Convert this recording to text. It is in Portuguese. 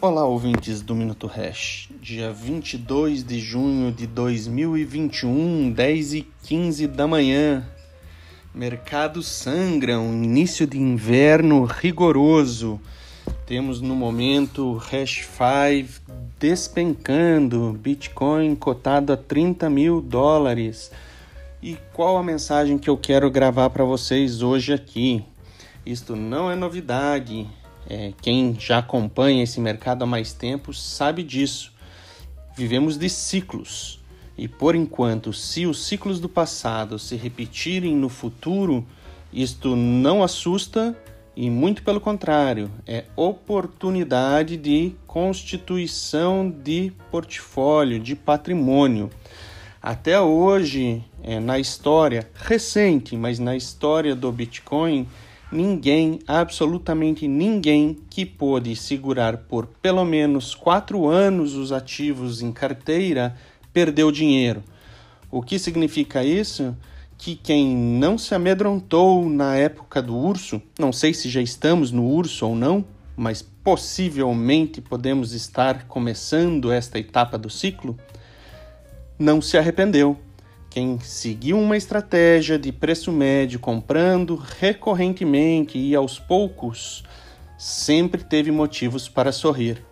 Olá, ouvintes do Minuto Hash. Dia 22 de junho de 2021, 10 e 15 da manhã. Mercados sangram, início de inverno rigoroso. Temos no momento Hash 5 despencando, Bitcoin cotado a 30 mil dólares. E qual a mensagem que eu quero gravar para vocês hoje aqui? Isto não é novidade, é, quem já acompanha esse mercado há mais tempo sabe disso. Vivemos de ciclos. E por enquanto, se os ciclos do passado se repetirem no futuro, isto não assusta e muito pelo contrário, é oportunidade de constituição de portfólio, de patrimônio. Até hoje, é, na história recente, mas na história do Bitcoin, ninguém, absolutamente ninguém, que pôde segurar por pelo menos quatro anos os ativos em carteira perdeu dinheiro. O que significa isso? Que quem não se amedrontou na época do urso, não sei se já estamos no urso ou não, mas possivelmente podemos estar começando esta etapa do ciclo, não se arrependeu quem seguiu uma estratégia de preço médio comprando recorrentemente e aos poucos sempre teve motivos para sorrir.